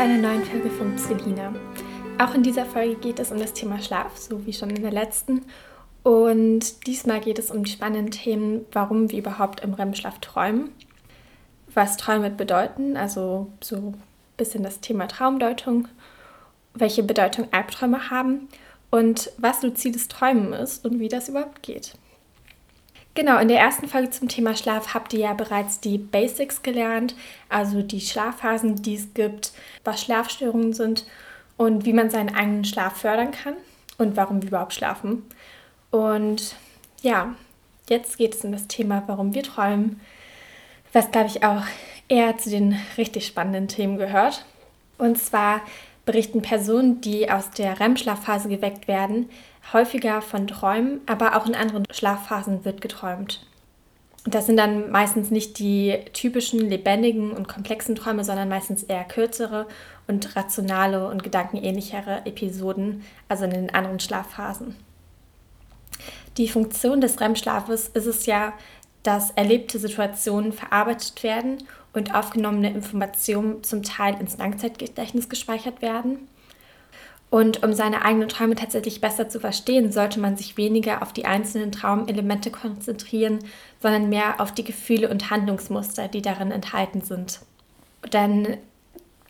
zu einer neuen Folge von Selina. Auch in dieser Folge geht es um das Thema Schlaf, so wie schon in der letzten. Und diesmal geht es um die spannenden Themen, warum wir überhaupt im REM-Schlaf träumen, was Träume bedeuten, also so ein bisschen das Thema Traumdeutung, welche Bedeutung Albträume haben und was luzides Träumen ist und wie das überhaupt geht. Genau, in der ersten Folge zum Thema Schlaf habt ihr ja bereits die Basics gelernt, also die Schlafphasen, die es gibt, was Schlafstörungen sind und wie man seinen eigenen Schlaf fördern kann und warum wir überhaupt schlafen. Und ja, jetzt geht es um das Thema, warum wir träumen, was glaube ich auch eher zu den richtig spannenden Themen gehört. Und zwar berichten Personen, die aus der REM-Schlafphase geweckt werden, häufiger von Träumen, aber auch in anderen Schlafphasen wird geträumt. Das sind dann meistens nicht die typischen lebendigen und komplexen Träume, sondern meistens eher kürzere und rationale und gedankenähnlichere Episoden, also in den anderen Schlafphasen. Die Funktion des REM-Schlafes ist es ja, dass erlebte Situationen verarbeitet werden und aufgenommene Informationen zum Teil ins Langzeitgedächtnis gespeichert werden. Und um seine eigenen Träume tatsächlich besser zu verstehen, sollte man sich weniger auf die einzelnen Traumelemente konzentrieren, sondern mehr auf die Gefühle und Handlungsmuster, die darin enthalten sind. Denn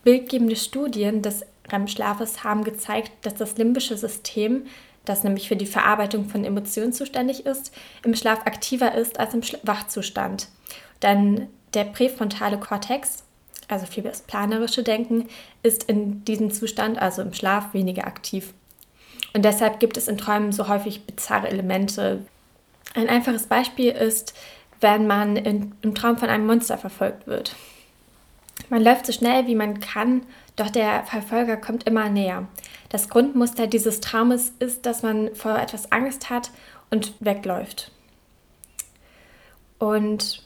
bildgebende Studien des REM-Schlafes haben gezeigt, dass das limbische System, das nämlich für die Verarbeitung von Emotionen zuständig ist, im Schlaf aktiver ist als im Wachzustand. Denn der präfrontale Kortex, also für das planerische Denken, ist in diesem Zustand, also im Schlaf, weniger aktiv. Und deshalb gibt es in Träumen so häufig bizarre Elemente. Ein einfaches Beispiel ist, wenn man in, im Traum von einem Monster verfolgt wird. Man läuft so schnell, wie man kann, doch der Verfolger kommt immer näher. Das Grundmuster dieses Traumes ist, dass man vor etwas Angst hat und wegläuft. Und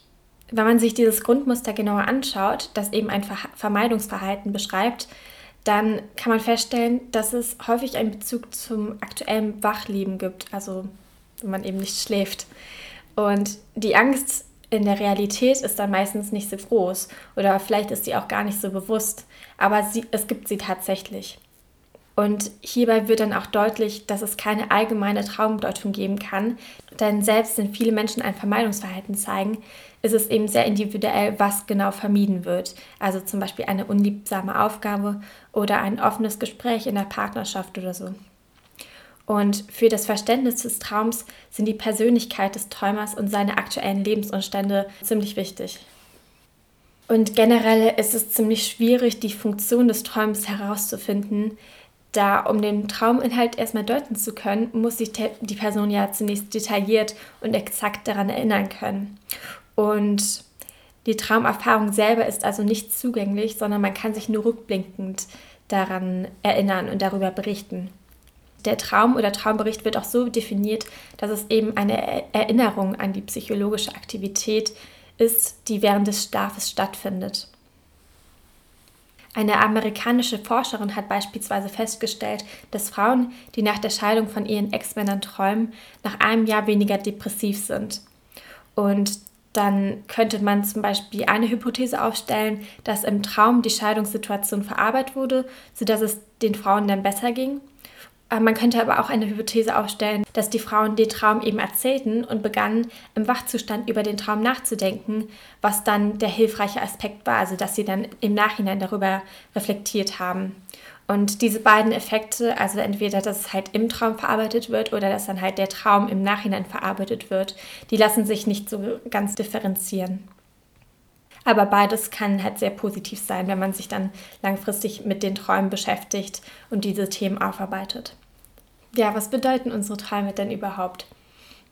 wenn man sich dieses Grundmuster genauer anschaut, das eben ein Vermeidungsverhalten beschreibt, dann kann man feststellen, dass es häufig einen Bezug zum aktuellen Wachleben gibt, also wenn man eben nicht schläft. Und die Angst in der Realität ist dann meistens nicht so groß oder vielleicht ist sie auch gar nicht so bewusst, aber sie, es gibt sie tatsächlich. Und hierbei wird dann auch deutlich, dass es keine allgemeine Traumdeutung geben kann, denn selbst wenn viele Menschen ein Vermeidungsverhalten zeigen, ist es eben sehr individuell, was genau vermieden wird. Also zum Beispiel eine unliebsame Aufgabe oder ein offenes Gespräch in der Partnerschaft oder so. Und für das Verständnis des Traums sind die Persönlichkeit des Träumers und seine aktuellen Lebensumstände ziemlich wichtig. Und generell ist es ziemlich schwierig, die Funktion des Träums herauszufinden, da um den Trauminhalt erstmal deuten zu können, muss sich die Person ja zunächst detailliert und exakt daran erinnern können. Und die Traumerfahrung selber ist also nicht zugänglich, sondern man kann sich nur rückblickend daran erinnern und darüber berichten. Der Traum oder Traumbericht wird auch so definiert, dass es eben eine Erinnerung an die psychologische Aktivität ist, die während des Schlafes stattfindet. Eine amerikanische Forscherin hat beispielsweise festgestellt, dass Frauen, die nach der Scheidung von ihren Ex-Männern träumen, nach einem Jahr weniger depressiv sind. Und dann könnte man zum Beispiel eine Hypothese aufstellen, dass im Traum die Scheidungssituation verarbeitet wurde, sodass es den Frauen dann besser ging. Äh, man könnte aber auch eine Hypothese aufstellen, dass die Frauen den Traum eben erzählten und begannen im Wachzustand über den Traum nachzudenken, was dann der hilfreiche Aspekt war, also dass sie dann im Nachhinein darüber reflektiert haben. Und diese beiden Effekte, also entweder, dass es halt im Traum verarbeitet wird oder dass dann halt der Traum im Nachhinein verarbeitet wird, die lassen sich nicht so ganz differenzieren. Aber beides kann halt sehr positiv sein, wenn man sich dann langfristig mit den Träumen beschäftigt und diese Themen aufarbeitet. Ja, was bedeuten unsere Träume denn überhaupt?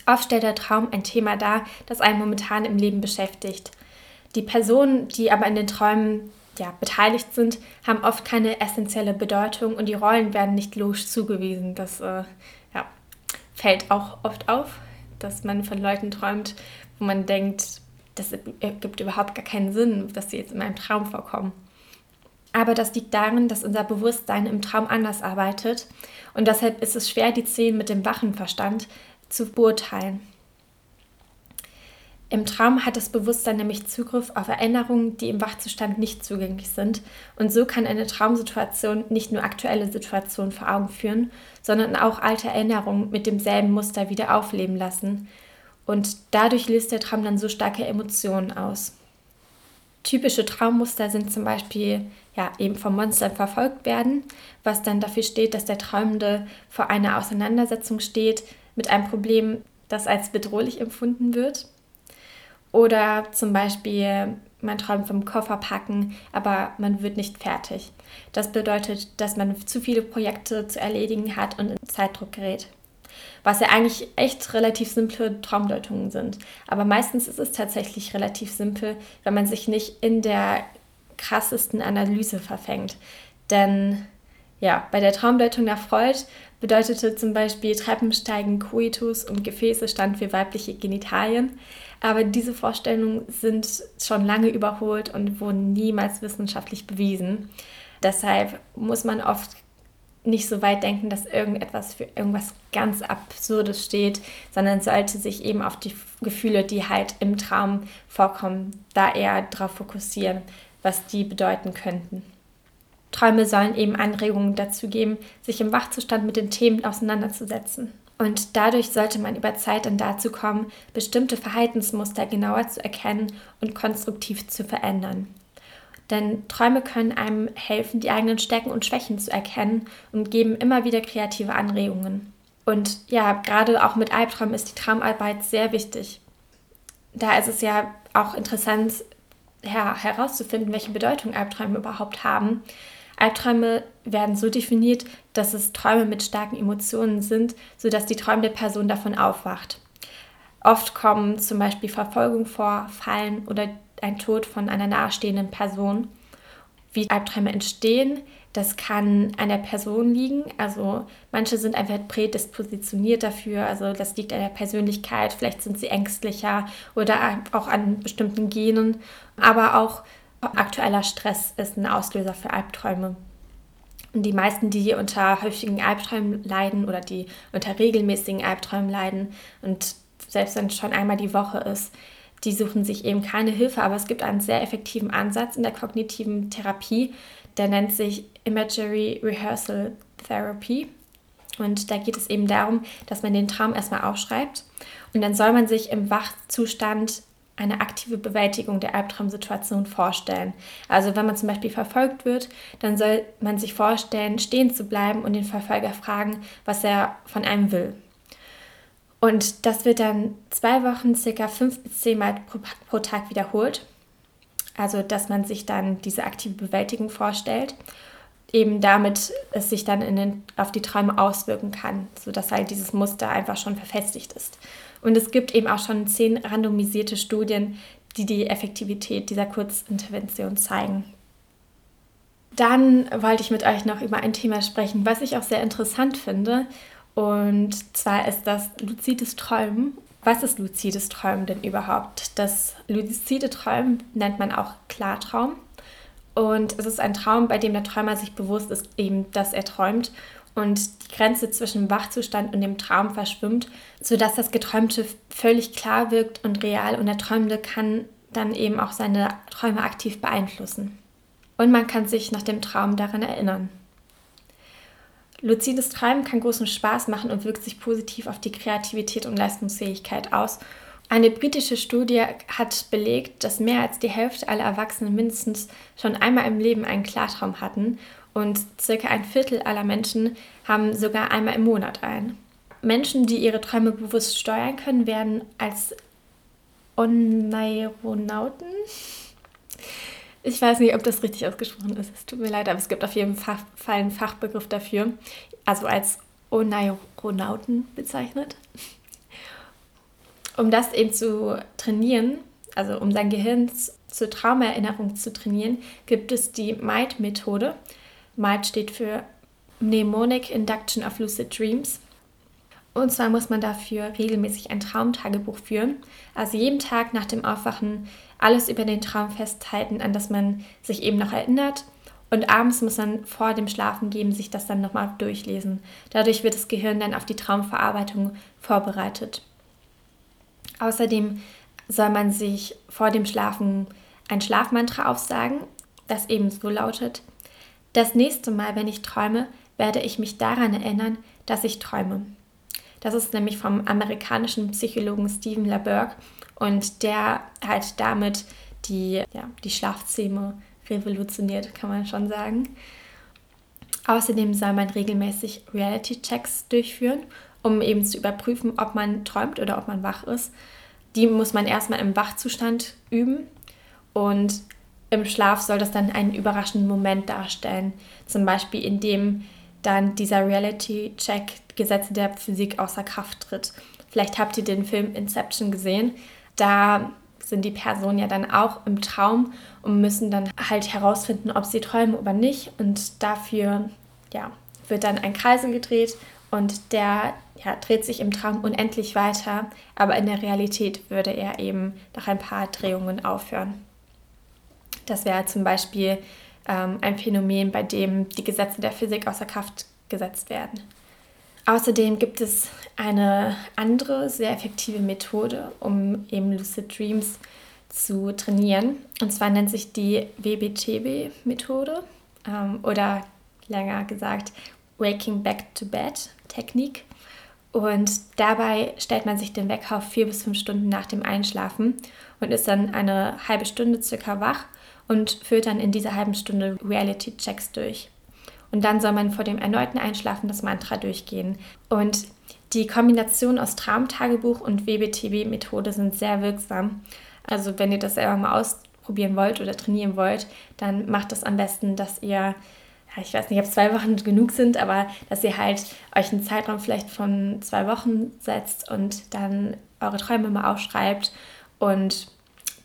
Oft stellt der Traum ein Thema dar, das einen momentan im Leben beschäftigt. Die Personen, die aber in den Träumen ja, beteiligt sind, haben oft keine essentielle Bedeutung und die Rollen werden nicht logisch zugewiesen. Das äh, ja, fällt auch oft auf, dass man von Leuten träumt, wo man denkt, das ergibt überhaupt gar keinen Sinn, dass sie jetzt in meinem Traum vorkommen. Aber das liegt darin, dass unser Bewusstsein im Traum anders arbeitet und deshalb ist es schwer, die Szenen mit dem wachen Verstand zu beurteilen. Im Traum hat das Bewusstsein nämlich Zugriff auf Erinnerungen, die im Wachzustand nicht zugänglich sind. Und so kann eine Traumsituation nicht nur aktuelle Situationen vor Augen führen, sondern auch alte Erinnerungen mit demselben Muster wieder aufleben lassen. Und dadurch löst der Traum dann so starke Emotionen aus. Typische Traummuster sind zum Beispiel ja, eben vom Monster verfolgt werden, was dann dafür steht, dass der Träumende vor einer Auseinandersetzung steht mit einem Problem, das als bedrohlich empfunden wird. Oder zum Beispiel, man träumt vom Kofferpacken, aber man wird nicht fertig. Das bedeutet, dass man zu viele Projekte zu erledigen hat und in Zeitdruck gerät. Was ja eigentlich echt relativ simple Traumdeutungen sind. Aber meistens ist es tatsächlich relativ simpel, wenn man sich nicht in der krassesten Analyse verfängt. Denn ja, bei der Traumdeutung nach Freud bedeutete zum Beispiel Treppensteigen Coitus und Gefäße stand für weibliche Genitalien. Aber diese Vorstellungen sind schon lange überholt und wurden niemals wissenschaftlich bewiesen. Deshalb muss man oft nicht so weit denken, dass irgendetwas für irgendwas ganz Absurdes steht, sondern sollte sich eben auf die Gefühle, die halt im Traum vorkommen, da eher darauf fokussieren, was die bedeuten könnten. Träume sollen eben Anregungen dazu geben, sich im Wachzustand mit den Themen auseinanderzusetzen. Und dadurch sollte man über Zeit dann dazu kommen, bestimmte Verhaltensmuster genauer zu erkennen und konstruktiv zu verändern. Denn Träume können einem helfen, die eigenen Stärken und Schwächen zu erkennen und geben immer wieder kreative Anregungen. Und ja, gerade auch mit Albträumen ist die Traumarbeit sehr wichtig. Da ist es ja auch interessant ja, herauszufinden, welche Bedeutung Albträume überhaupt haben. Albträume werden so definiert, dass es Träume mit starken Emotionen sind, sodass die träumende Person davon aufwacht. Oft kommen zum Beispiel Verfolgung vor, Fallen oder ein Tod von einer nahestehenden Person. Wie Albträume entstehen, das kann an der Person liegen. Also manche sind einfach prädispositioniert dafür. Also das liegt an der Persönlichkeit. Vielleicht sind sie ängstlicher oder auch an bestimmten Genen. Aber auch aktueller Stress ist ein Auslöser für Albträume. Und die meisten, die unter häufigen Albträumen leiden oder die unter regelmäßigen Albträumen leiden und selbst wenn es schon einmal die Woche ist, die suchen sich eben keine Hilfe, aber es gibt einen sehr effektiven Ansatz in der kognitiven Therapie, der nennt sich Imagery Rehearsal Therapy. Und da geht es eben darum, dass man den Traum erstmal aufschreibt und dann soll man sich im Wachzustand eine aktive Bewältigung der Albtraumsituation vorstellen. Also wenn man zum Beispiel verfolgt wird, dann soll man sich vorstellen, stehen zu bleiben und den Verfolger fragen, was er von einem will. Und das wird dann zwei Wochen circa fünf bis zehn Mal pro, pro Tag wiederholt. Also, dass man sich dann diese aktive Bewältigung vorstellt, eben damit es sich dann den, auf die Träume auswirken kann, sodass halt dieses Muster einfach schon verfestigt ist. Und es gibt eben auch schon zehn randomisierte Studien, die die Effektivität dieser Kurzintervention zeigen. Dann wollte ich mit euch noch über ein Thema sprechen, was ich auch sehr interessant finde. Und zwar ist das luzides Träumen. Was ist luzides Träumen denn überhaupt? Das luzide Träumen nennt man auch Klartraum. Und es ist ein Traum, bei dem der Träumer sich bewusst ist, eben, dass er träumt und die Grenze zwischen Wachzustand und dem Traum verschwimmt, sodass das Geträumte völlig klar wirkt und real und der Träumende kann dann eben auch seine Träume aktiv beeinflussen. Und man kann sich nach dem Traum daran erinnern. Luzides Träumen kann großen Spaß machen und wirkt sich positiv auf die Kreativität und Leistungsfähigkeit aus. Eine britische Studie hat belegt, dass mehr als die Hälfte aller Erwachsenen mindestens schon einmal im Leben einen Klartraum hatten und circa ein Viertel aller Menschen haben sogar einmal im Monat einen. Menschen, die ihre Träume bewusst steuern können, werden als Oneironauten ich weiß nicht, ob das richtig ausgesprochen ist. Es tut mir leid, aber es gibt auf jeden Fall einen Fachbegriff dafür. Also als Oneironauten bezeichnet. Um das eben zu trainieren, also um sein Gehirn zur Traumerinnerung zu trainieren, gibt es die MIND-Methode. MIND steht für Mnemonic Induction of Lucid Dreams. Und zwar muss man dafür regelmäßig ein Traumtagebuch führen. Also jeden Tag nach dem Aufwachen alles über den Traum festhalten, an das man sich eben noch erinnert. Und abends muss man vor dem Schlafengehen sich das dann nochmal durchlesen. Dadurch wird das Gehirn dann auf die Traumverarbeitung vorbereitet. Außerdem soll man sich vor dem Schlafen ein Schlafmantra aufsagen, das eben so lautet, das nächste Mal, wenn ich träume, werde ich mich daran erinnern, dass ich träume. Das ist nämlich vom amerikanischen Psychologen Stephen LaBerg und der halt damit die, ja, die Schlafzähme revolutioniert, kann man schon sagen. Außerdem soll man regelmäßig Reality-Checks durchführen, um eben zu überprüfen, ob man träumt oder ob man wach ist. Die muss man erstmal im Wachzustand üben und im Schlaf soll das dann einen überraschenden Moment darstellen. Zum Beispiel, indem dann dieser Reality-Check Gesetze der Physik außer Kraft tritt. Vielleicht habt ihr den Film Inception gesehen. Da sind die Personen ja dann auch im Traum und müssen dann halt herausfinden, ob sie träumen oder nicht. Und dafür ja, wird dann ein Kreisel gedreht und der ja, dreht sich im Traum unendlich weiter, aber in der Realität würde er eben nach ein paar Drehungen aufhören. Das wäre zum Beispiel ähm, ein Phänomen, bei dem die Gesetze der Physik außer Kraft gesetzt werden. Außerdem gibt es eine andere sehr effektive Methode, um eben Lucid Dreams zu trainieren. Und zwar nennt sich die WBTB-Methode ähm, oder länger gesagt Waking Back to Bed Technik. Und dabei stellt man sich den Wecker auf vier bis fünf Stunden nach dem Einschlafen und ist dann eine halbe Stunde circa wach und führt dann in dieser halben Stunde Reality-Checks durch. Und dann soll man vor dem erneuten Einschlafen das Mantra durchgehen. Und die Kombination aus Traumtagebuch und WBTB-Methode sind sehr wirksam. Also wenn ihr das selber mal ausprobieren wollt oder trainieren wollt, dann macht das am besten, dass ihr, ich weiß nicht, ob zwei Wochen genug sind, aber dass ihr halt euch einen Zeitraum vielleicht von zwei Wochen setzt und dann eure Träume mal aufschreibt und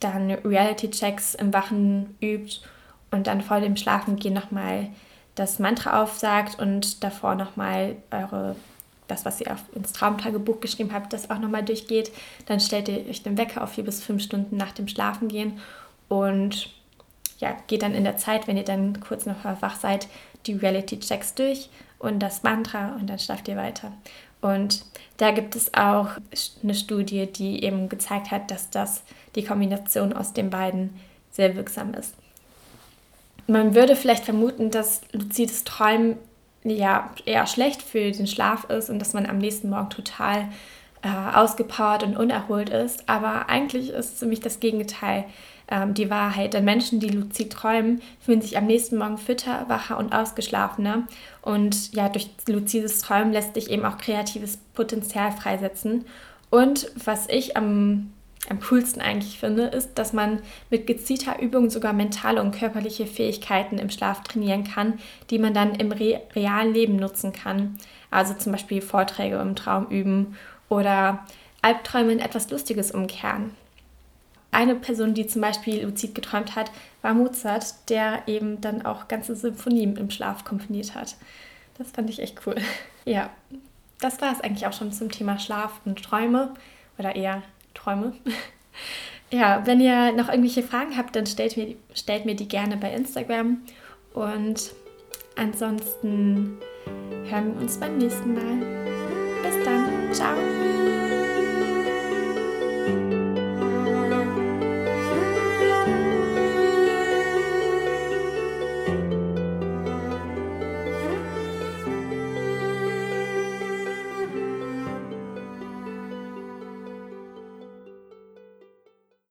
dann Reality-Checks im Wachen übt und dann vor dem Schlafengehen nochmal das Mantra aufsagt und davor nochmal eure, das, was ihr auf, ins Traumtagebuch geschrieben habt, das auch nochmal durchgeht. Dann stellt ihr euch den Wecker auf vier bis fünf Stunden nach dem Schlafengehen und ja, geht dann in der Zeit, wenn ihr dann kurz noch wach seid, die Reality-Checks durch und das Mantra und dann schlaft ihr weiter. Und da gibt es auch eine Studie, die eben gezeigt hat, dass das die Kombination aus den beiden sehr wirksam ist. Man würde vielleicht vermuten, dass luzides Träumen ja eher schlecht für den Schlaf ist und dass man am nächsten Morgen total äh, ausgepowert und unerholt ist. Aber eigentlich ist ziemlich das Gegenteil ähm, die Wahrheit. Denn Menschen, die luzid träumen, fühlen sich am nächsten Morgen fitter, wacher und ausgeschlafener. Und ja, durch luzides Träumen lässt sich eben auch kreatives Potenzial freisetzen. Und was ich am am coolsten eigentlich finde, ist, dass man mit gezielter Übung sogar mentale und körperliche Fähigkeiten im Schlaf trainieren kann, die man dann im re realen Leben nutzen kann. Also zum Beispiel Vorträge im Traum üben oder Albträume in etwas Lustiges umkehren. Eine Person, die zum Beispiel luzid geträumt hat, war Mozart, der eben dann auch ganze Symphonien im Schlaf komponiert hat. Das fand ich echt cool. Ja, das war es eigentlich auch schon zum Thema Schlaf und Träume oder eher Träume. Ja, wenn ihr noch irgendwelche Fragen habt, dann stellt mir, stellt mir die gerne bei Instagram. Und ansonsten hören wir uns beim nächsten Mal. Bis dann. Ciao.